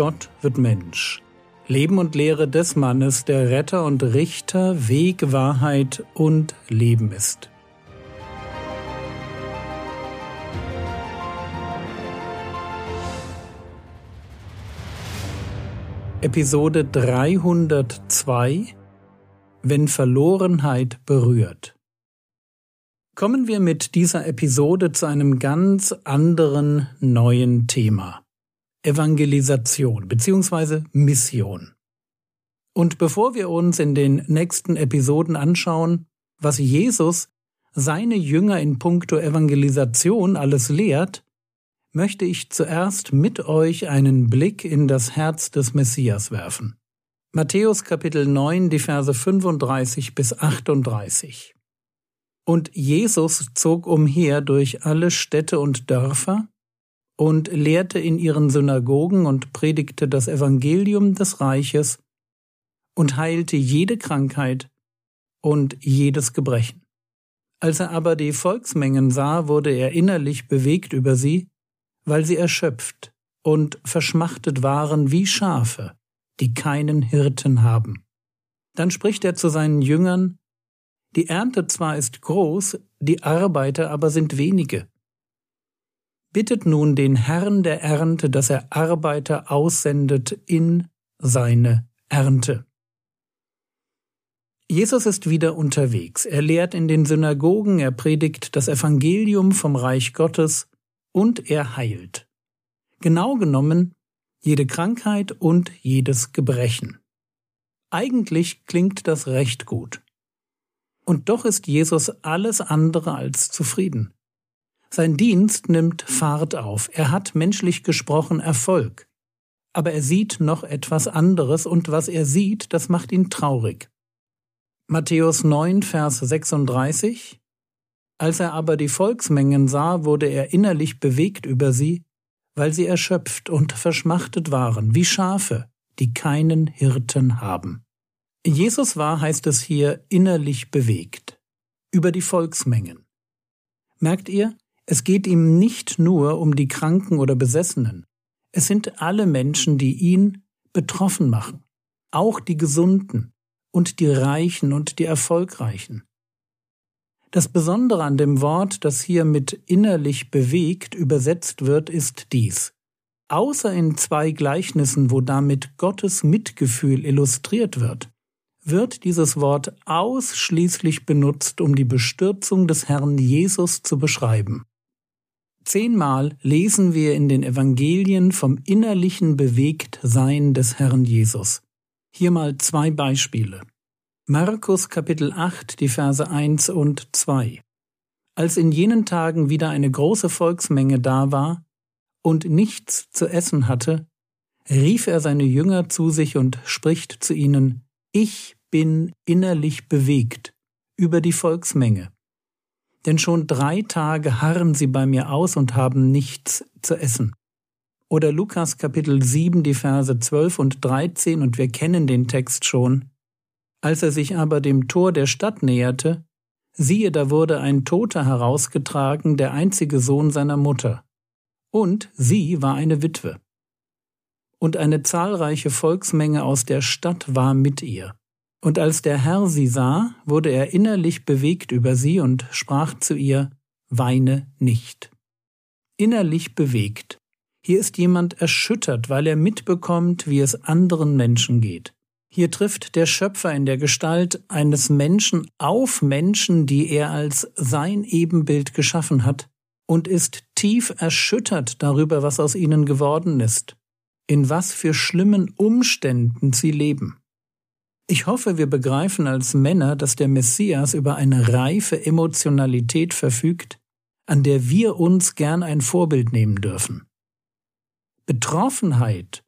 Gott wird Mensch. Leben und Lehre des Mannes, der Retter und Richter, Weg, Wahrheit und Leben ist. Episode 302 Wenn Verlorenheit berührt. Kommen wir mit dieser Episode zu einem ganz anderen neuen Thema. Evangelisation bzw. Mission. Und bevor wir uns in den nächsten Episoden anschauen, was Jesus seine Jünger in puncto Evangelisation alles lehrt, möchte ich zuerst mit euch einen Blick in das Herz des Messias werfen. Matthäus Kapitel 9, die Verse 35 bis 38. Und Jesus zog umher durch alle Städte und Dörfer und lehrte in ihren Synagogen und predigte das Evangelium des Reiches und heilte jede Krankheit und jedes Gebrechen. Als er aber die Volksmengen sah, wurde er innerlich bewegt über sie, weil sie erschöpft und verschmachtet waren wie Schafe, die keinen Hirten haben. Dann spricht er zu seinen Jüngern, Die Ernte zwar ist groß, die Arbeiter aber sind wenige. Bittet nun den Herrn der Ernte, dass er Arbeiter aussendet in seine Ernte. Jesus ist wieder unterwegs. Er lehrt in den Synagogen, er predigt das Evangelium vom Reich Gottes und er heilt. Genau genommen jede Krankheit und jedes Gebrechen. Eigentlich klingt das recht gut. Und doch ist Jesus alles andere als zufrieden. Sein Dienst nimmt Fahrt auf, er hat menschlich gesprochen Erfolg. Aber er sieht noch etwas anderes und was er sieht, das macht ihn traurig. Matthäus 9, Vers 36 Als er aber die Volksmengen sah, wurde er innerlich bewegt über sie, weil sie erschöpft und verschmachtet waren, wie Schafe, die keinen Hirten haben. Jesus war, heißt es hier, innerlich bewegt über die Volksmengen. Merkt ihr, es geht ihm nicht nur um die Kranken oder Besessenen. Es sind alle Menschen, die ihn betroffen machen. Auch die Gesunden und die Reichen und die Erfolgreichen. Das Besondere an dem Wort, das hier mit innerlich bewegt übersetzt wird, ist dies. Außer in zwei Gleichnissen, wo damit Gottes Mitgefühl illustriert wird, wird dieses Wort ausschließlich benutzt, um die Bestürzung des Herrn Jesus zu beschreiben. Zehnmal lesen wir in den Evangelien vom innerlichen Bewegtsein des Herrn Jesus. Hier mal zwei Beispiele. Markus Kapitel 8, die Verse 1 und 2. Als in jenen Tagen wieder eine große Volksmenge da war und nichts zu essen hatte, rief er seine Jünger zu sich und spricht zu ihnen, Ich bin innerlich bewegt über die Volksmenge denn schon drei Tage harren sie bei mir aus und haben nichts zu essen. Oder Lukas Kapitel 7, die Verse 12 und 13, und wir kennen den Text schon. Als er sich aber dem Tor der Stadt näherte, siehe, da wurde ein Toter herausgetragen, der einzige Sohn seiner Mutter. Und sie war eine Witwe. Und eine zahlreiche Volksmenge aus der Stadt war mit ihr. Und als der Herr sie sah, wurde er innerlich bewegt über sie und sprach zu ihr, Weine nicht. Innerlich bewegt. Hier ist jemand erschüttert, weil er mitbekommt, wie es anderen Menschen geht. Hier trifft der Schöpfer in der Gestalt eines Menschen auf Menschen, die er als sein Ebenbild geschaffen hat, und ist tief erschüttert darüber, was aus ihnen geworden ist, in was für schlimmen Umständen sie leben. Ich hoffe, wir begreifen als Männer, dass der Messias über eine reife Emotionalität verfügt, an der wir uns gern ein Vorbild nehmen dürfen. Betroffenheit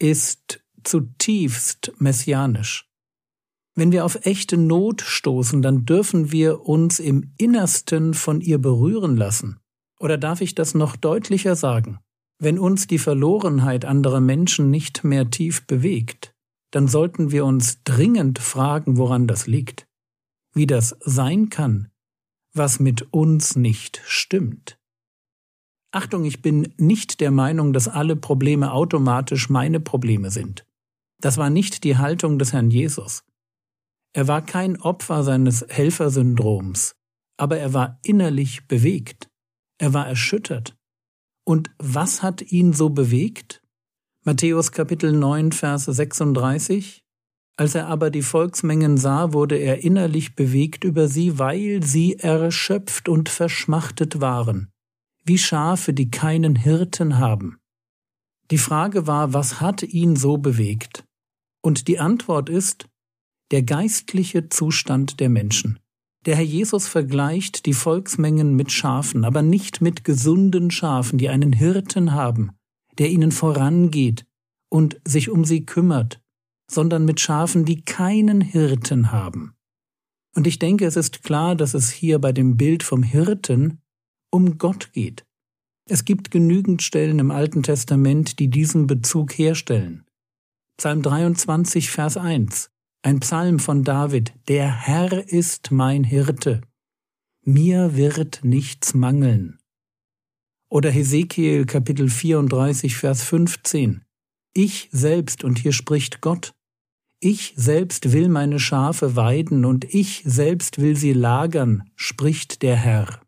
ist zutiefst messianisch. Wenn wir auf echte Not stoßen, dann dürfen wir uns im Innersten von ihr berühren lassen. Oder darf ich das noch deutlicher sagen? Wenn uns die Verlorenheit anderer Menschen nicht mehr tief bewegt, dann sollten wir uns dringend fragen, woran das liegt, wie das sein kann, was mit uns nicht stimmt. Achtung, ich bin nicht der Meinung, dass alle Probleme automatisch meine Probleme sind. Das war nicht die Haltung des Herrn Jesus. Er war kein Opfer seines Helfersyndroms, aber er war innerlich bewegt. Er war erschüttert. Und was hat ihn so bewegt? Matthäus Kapitel 9, Verse 36. Als er aber die Volksmengen sah, wurde er innerlich bewegt über sie, weil sie erschöpft und verschmachtet waren, wie Schafe, die keinen Hirten haben. Die Frage war, was hat ihn so bewegt? Und die Antwort ist der geistliche Zustand der Menschen. Der Herr Jesus vergleicht die Volksmengen mit Schafen, aber nicht mit gesunden Schafen, die einen Hirten haben, der ihnen vorangeht und sich um sie kümmert, sondern mit Schafen, die keinen Hirten haben. Und ich denke, es ist klar, dass es hier bei dem Bild vom Hirten um Gott geht. Es gibt genügend Stellen im Alten Testament, die diesen Bezug herstellen. Psalm 23, Vers 1. Ein Psalm von David. Der Herr ist mein Hirte. Mir wird nichts mangeln. Oder Hesekiel Kapitel 34, Vers 15. Ich selbst, und hier spricht Gott, ich selbst will meine Schafe weiden und ich selbst will sie lagern, spricht der Herr.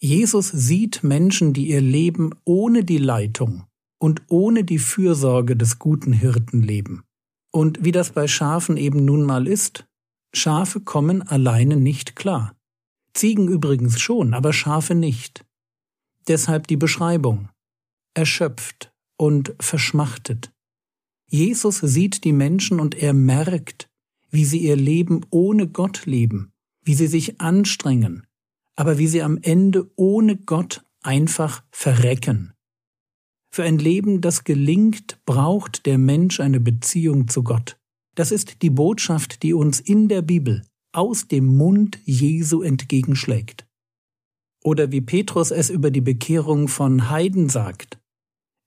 Jesus sieht Menschen, die ihr Leben ohne die Leitung, und ohne die Fürsorge des guten Hirten leben. Und wie das bei Schafen eben nun mal ist, Schafe kommen alleine nicht klar. Ziegen übrigens schon, aber Schafe nicht. Deshalb die Beschreibung. Erschöpft und verschmachtet. Jesus sieht die Menschen und er merkt, wie sie ihr Leben ohne Gott leben, wie sie sich anstrengen, aber wie sie am Ende ohne Gott einfach verrecken. Für ein Leben, das gelingt, braucht der Mensch eine Beziehung zu Gott. Das ist die Botschaft, die uns in der Bibel aus dem Mund Jesu entgegenschlägt. Oder wie Petrus es über die Bekehrung von Heiden sagt.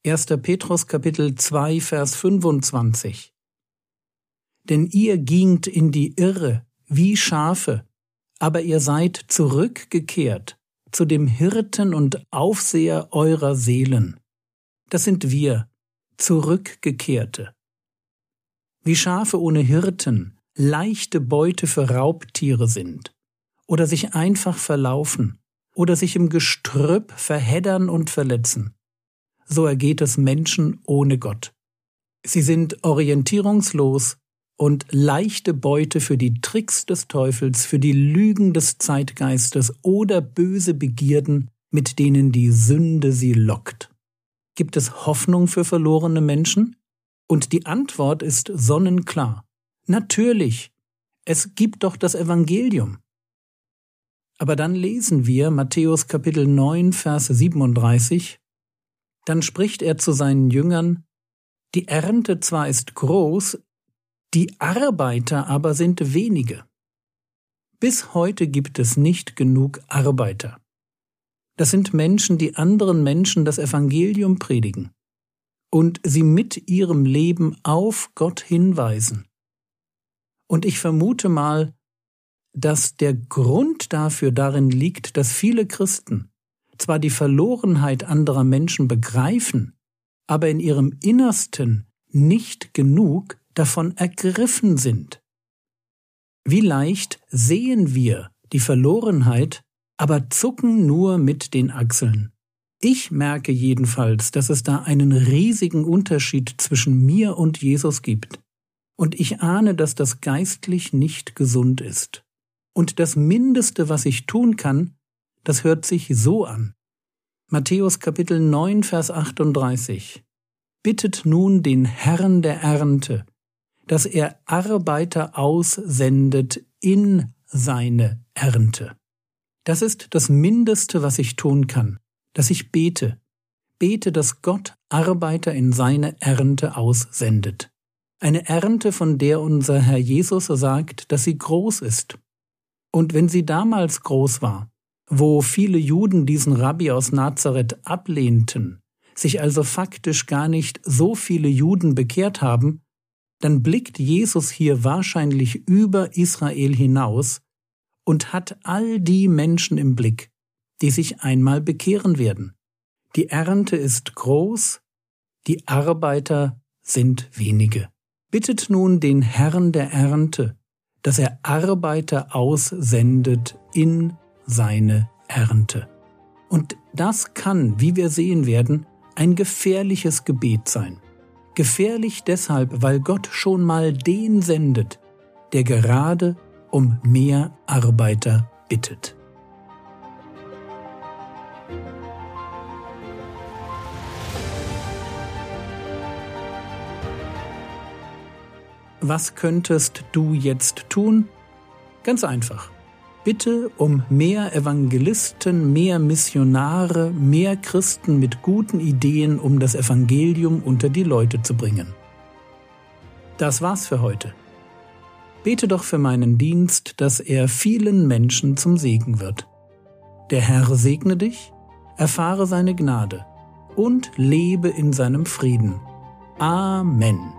1. Petrus Kapitel 2 Vers 25. Denn ihr gingt in die Irre wie Schafe, aber ihr seid zurückgekehrt zu dem Hirten und Aufseher eurer Seelen. Das sind wir, Zurückgekehrte. Wie Schafe ohne Hirten leichte Beute für Raubtiere sind oder sich einfach verlaufen oder sich im Gestrüpp verheddern und verletzen. So ergeht es Menschen ohne Gott. Sie sind orientierungslos und leichte Beute für die Tricks des Teufels, für die Lügen des Zeitgeistes oder böse Begierden, mit denen die Sünde sie lockt. Gibt es Hoffnung für verlorene Menschen? Und die Antwort ist sonnenklar. Natürlich. Es gibt doch das Evangelium. Aber dann lesen wir Matthäus Kapitel 9, Vers 37. Dann spricht er zu seinen Jüngern, die Ernte zwar ist groß, die Arbeiter aber sind wenige. Bis heute gibt es nicht genug Arbeiter. Das sind Menschen, die anderen Menschen das Evangelium predigen und sie mit ihrem Leben auf Gott hinweisen. Und ich vermute mal, dass der Grund dafür darin liegt, dass viele Christen zwar die Verlorenheit anderer Menschen begreifen, aber in ihrem Innersten nicht genug davon ergriffen sind. Wie leicht sehen wir die Verlorenheit aber zucken nur mit den Achseln. Ich merke jedenfalls, dass es da einen riesigen Unterschied zwischen mir und Jesus gibt. Und ich ahne, dass das geistlich nicht gesund ist. Und das Mindeste, was ich tun kann, das hört sich so an. Matthäus Kapitel 9, Vers 38. Bittet nun den Herrn der Ernte, dass er Arbeiter aussendet in seine Ernte. Das ist das Mindeste, was ich tun kann, dass ich bete. Bete, dass Gott Arbeiter in seine Ernte aussendet. Eine Ernte, von der unser Herr Jesus sagt, dass sie groß ist. Und wenn sie damals groß war, wo viele Juden diesen Rabbi aus Nazareth ablehnten, sich also faktisch gar nicht so viele Juden bekehrt haben, dann blickt Jesus hier wahrscheinlich über Israel hinaus und hat all die Menschen im Blick, die sich einmal bekehren werden, Die Ernte ist groß, die Arbeiter sind wenige. Bittet nun den Herrn der Ernte, dass er Arbeiter aussendet in seine Ernte. Und das kann, wie wir sehen werden, ein gefährliches Gebet sein. Gefährlich deshalb, weil Gott schon mal den sendet, der gerade um mehr Arbeiter bittet. Was könntest du jetzt tun? Ganz einfach. Bitte um mehr Evangelisten, mehr Missionare, mehr Christen mit guten Ideen, um das Evangelium unter die Leute zu bringen. Das war's für heute. Bete doch für meinen Dienst, dass er vielen Menschen zum Segen wird. Der Herr segne dich, erfahre seine Gnade und lebe in seinem Frieden. Amen.